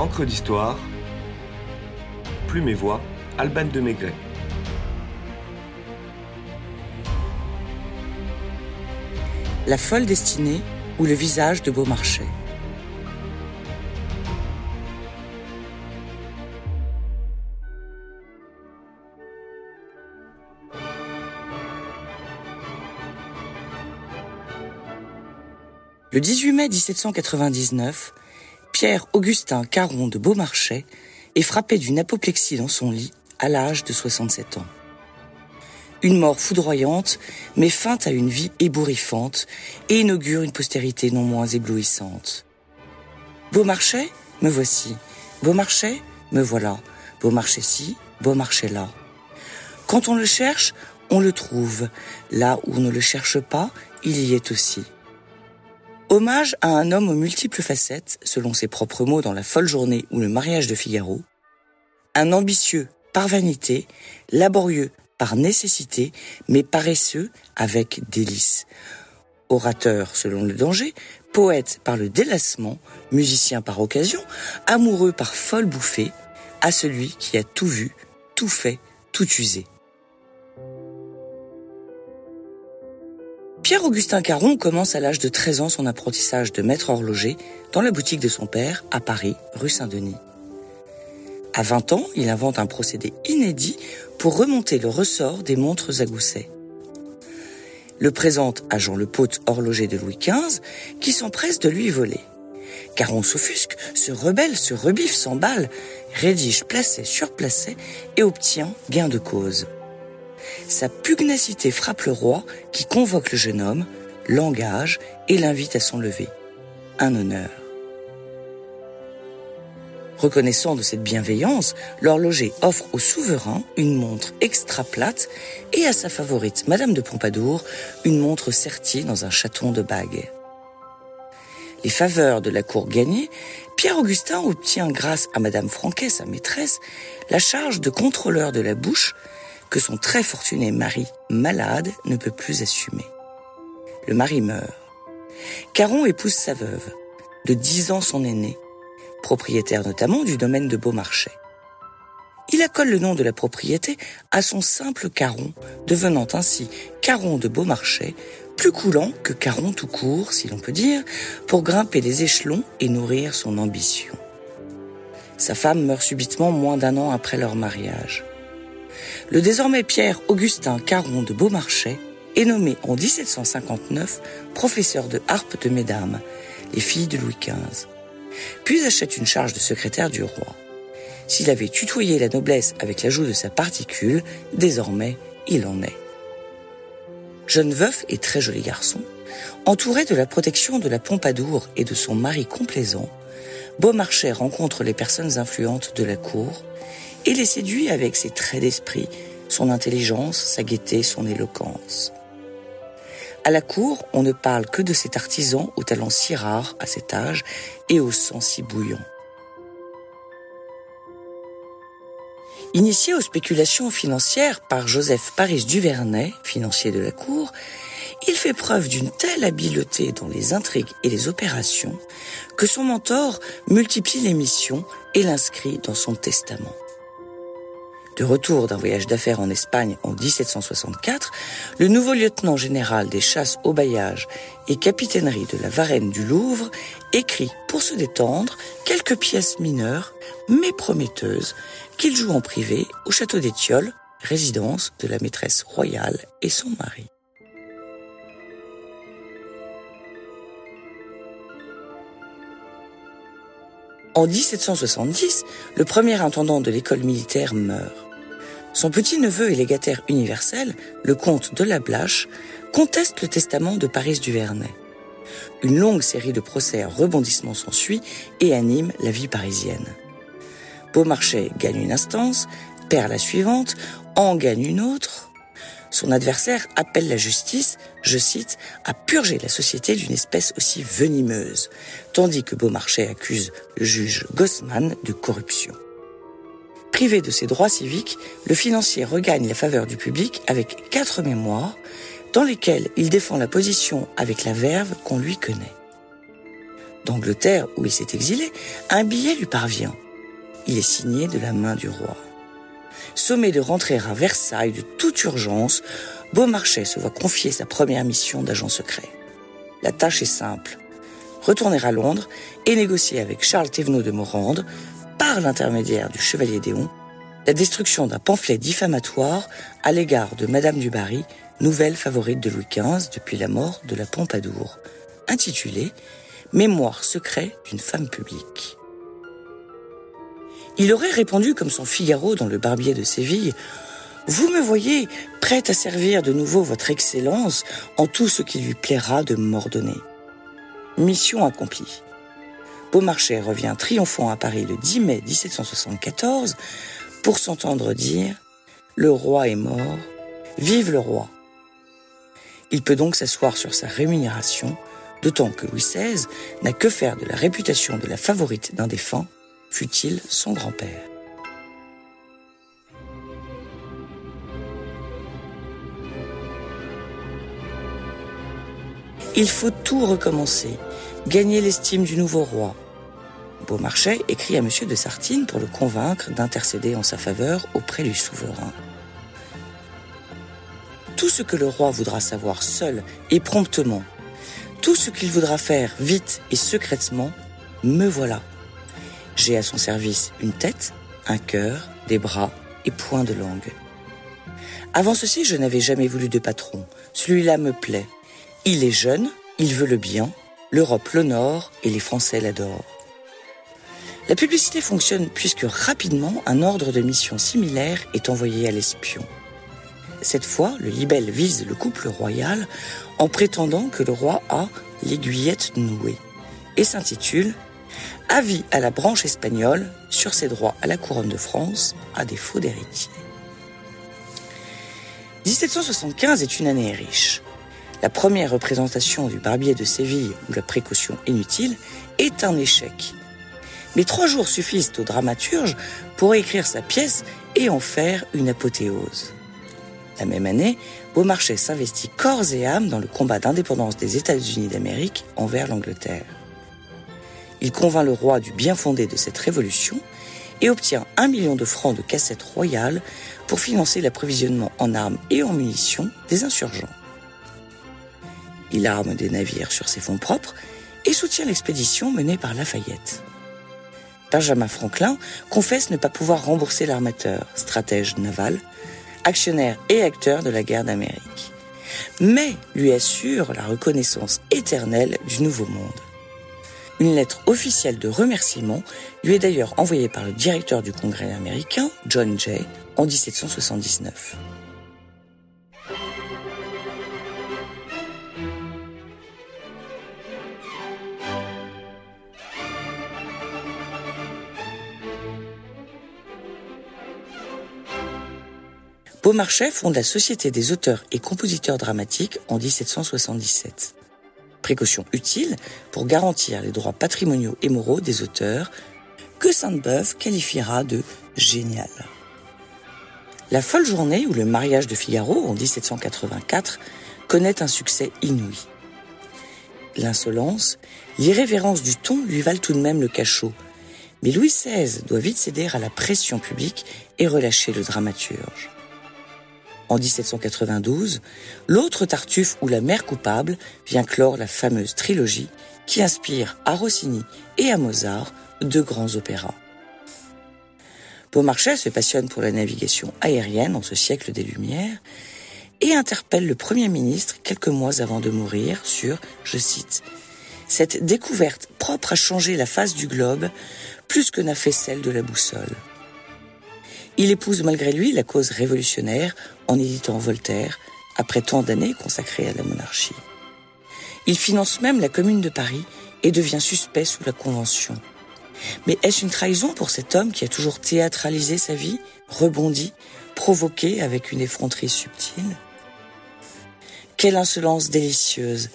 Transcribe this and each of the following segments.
Encre d'histoire, Plume et Voix, Alban de Maigret. La folle destinée ou le visage de Beaumarchais. Le 18 mai 1799, Pierre-Augustin Caron de Beaumarchais est frappé d'une apoplexie dans son lit à l'âge de 67 ans. Une mort foudroyante met fin à une vie ébouriffante et inaugure une postérité non moins éblouissante. Beaumarchais, me voici. Beaumarchais, me voilà. Beaumarchais-ci, Beaumarchais-là. Quand on le cherche, on le trouve. Là où on ne le cherche pas, il y est aussi. Hommage à un homme aux multiples facettes, selon ses propres mots dans La folle journée ou Le mariage de Figaro. Un ambitieux par vanité, laborieux par nécessité, mais paresseux avec délice. Orateur selon le danger, poète par le délassement, musicien par occasion, amoureux par folle bouffée, à celui qui a tout vu, tout fait, tout usé. Pierre-Augustin Caron commence à l'âge de 13 ans son apprentissage de maître horloger dans la boutique de son père à Paris, rue Saint-Denis. À 20 ans, il invente un procédé inédit pour remonter le ressort des montres à gousset. Le présente à Jean Le horloger de Louis XV, qui s'empresse de lui voler. Caron s'offusque, se rebelle, se rebiffe, s'emballe, rédige placet sur placet et obtient gain de cause. Sa pugnacité frappe le roi qui convoque le jeune homme, l'engage et l'invite à s'enlever. Un honneur. Reconnaissant de cette bienveillance, l'horloger offre au souverain une montre extra plate et à sa favorite, Madame de Pompadour, une montre sertie dans un chaton de bague. Les faveurs de la cour gagnées, Pierre-Augustin obtient grâce à Madame Franquet, sa maîtresse, la charge de contrôleur de la bouche que son très fortuné mari, malade, ne peut plus assumer. Le mari meurt. Caron épouse sa veuve, de dix ans son aîné, propriétaire notamment du domaine de Beaumarchais. Il accole le nom de la propriété à son simple Caron, devenant ainsi Caron de Beaumarchais, plus coulant que Caron tout court, si l'on peut dire, pour grimper les échelons et nourrir son ambition. Sa femme meurt subitement moins d'un an après leur mariage le désormais Pierre Augustin Caron de Beaumarchais est nommé en 1759 professeur de harpe de mesdames, les filles de Louis XV, puis achète une charge de secrétaire du roi. S'il avait tutoyé la noblesse avec l'ajout de sa particule, désormais il en est. Jeune veuf et très joli garçon, entouré de la protection de la Pompadour et de son mari complaisant, Beaumarchais rencontre les personnes influentes de la cour et les séduit avec ses traits d'esprit, son intelligence, sa gaieté, son éloquence. À la cour, on ne parle que de cet artisan au talent si rare à cet âge et au sang si bouillant. Initié aux spéculations financières par Joseph Paris Duvernay, financier de la cour, il fait preuve d'une telle habileté dans les intrigues et les opérations que son mentor multiplie les missions et l'inscrit dans son testament. De retour d'un voyage d'affaires en Espagne en 1764, le nouveau lieutenant général des chasses au bailliage et capitainerie de la Varenne du Louvre écrit pour se détendre quelques pièces mineures mais prometteuses qu'il joue en privé au château d'Étiole, résidence de la maîtresse royale et son mari. En 1770, le premier intendant de l'école militaire meurt. Son petit-neveu et légataire universel, le comte de la Blache, conteste le testament de Paris Duvernay. Une longue série de procès à rebondissements s'ensuit et anime la vie parisienne. Beaumarchais gagne une instance, perd la suivante, en gagne une autre. Son adversaire appelle la justice, je cite, à purger la société d'une espèce aussi venimeuse, tandis que Beaumarchais accuse le juge Gossman de corruption. Privé de ses droits civiques, le financier regagne la faveur du public avec quatre mémoires dans lesquels il défend la position avec la verve qu'on lui connaît. D'Angleterre, où il s'est exilé, un billet lui parvient. Il est signé de la main du roi. Sommé de rentrer à Versailles de toute urgence, Beaumarchais se voit confier sa première mission d'agent secret. La tâche est simple. Retourner à Londres et négocier avec Charles Thévenot de Morande, par l'intermédiaire du chevalier Déon, la destruction d'un pamphlet diffamatoire à l'égard de Madame du Barry, nouvelle favorite de Louis XV depuis la mort de la Pompadour, intitulé Mémoire secret d'une femme publique. Il aurait répondu comme son Figaro dans le Barbier de Séville Vous me voyez prête à servir de nouveau votre Excellence en tout ce qui lui plaira de m'ordonner. Mission accomplie. Beaumarchais revient triomphant à Paris le 10 mai 1774 pour s'entendre dire Le roi est mort, vive le roi. Il peut donc s'asseoir sur sa rémunération, d'autant que Louis XVI n'a que faire de la réputation de la favorite d'un défunt, fut-il son grand-père. Il faut tout recommencer, gagner l'estime du nouveau roi. Beaumarchais écrit à M. de Sartine pour le convaincre d'intercéder en sa faveur auprès du souverain. Tout ce que le roi voudra savoir seul et promptement, tout ce qu'il voudra faire vite et secrètement, me voilà. J'ai à son service une tête, un cœur, des bras et point de langue. Avant ceci, je n'avais jamais voulu de patron. Celui-là me plaît. Il est jeune, il veut le bien, l'Europe l'honore et les Français l'adorent. La publicité fonctionne puisque rapidement un ordre de mission similaire est envoyé à l'espion. Cette fois, le libelle vise le couple royal en prétendant que le roi a l'aiguillette nouée et s'intitule Avis à la branche espagnole sur ses droits à la couronne de France à défaut d'héritier. 1775 est une année riche. La première représentation du Barbier de Séville, où la précaution inutile, est un échec. Mais trois jours suffisent au dramaturge pour écrire sa pièce et en faire une apothéose. La même année, Beaumarchais s'investit corps et âme dans le combat d'indépendance des États-Unis d'Amérique envers l'Angleterre. Il convainc le roi du bien fondé de cette révolution et obtient un million de francs de cassettes royales pour financer l'approvisionnement en armes et en munitions des insurgents. Il arme des navires sur ses fonds propres et soutient l'expédition menée par Lafayette. Benjamin Franklin confesse ne pas pouvoir rembourser l'armateur, stratège naval, actionnaire et acteur de la guerre d'Amérique, mais lui assure la reconnaissance éternelle du Nouveau Monde. Une lettre officielle de remerciement lui est d'ailleurs envoyée par le directeur du Congrès américain, John Jay, en 1779. Beaumarchais fonde la Société des auteurs et compositeurs dramatiques en 1777 précaution utile pour garantir les droits patrimoniaux et moraux des auteurs, que Sainte-Beuve qualifiera de génial. La folle journée ou le mariage de Figaro en 1784 connaît un succès inouï. L'insolence, l'irrévérence du ton lui valent tout de même le cachot, mais Louis XVI doit vite céder à la pression publique et relâcher le dramaturge en 1792, l'autre Tartuffe ou la mère coupable vient clore la fameuse trilogie qui inspire à Rossini et à Mozart de grands opéras. Beaumarchais se passionne pour la navigation aérienne en ce siècle des Lumières et interpelle le Premier ministre quelques mois avant de mourir sur, je cite, Cette découverte propre à changer la face du globe plus que n'a fait celle de la boussole. Il épouse malgré lui la cause révolutionnaire en éditant Voltaire, après tant d'années consacrées à la monarchie. Il finance même la Commune de Paris et devient suspect sous la Convention. Mais est-ce une trahison pour cet homme qui a toujours théâtralisé sa vie, rebondi, provoqué avec une effronterie subtile? Quelle insolence délicieuse,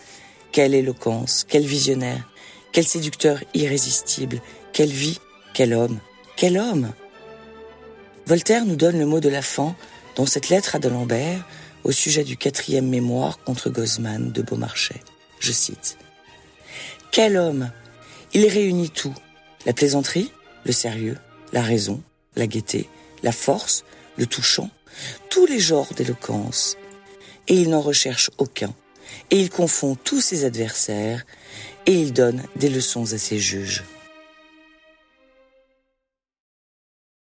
quelle éloquence, quel visionnaire, quel séducteur irrésistible, quelle vie, quel homme, quel homme? Voltaire nous donne le mot de la fin dans cette lettre à D'Alembert au sujet du quatrième mémoire contre Gozman de Beaumarchais. Je cite. Quel homme Il réunit tout, la plaisanterie, le sérieux, la raison, la gaieté, la force, le touchant, tous les genres d'éloquence, et il n'en recherche aucun, et il confond tous ses adversaires, et il donne des leçons à ses juges.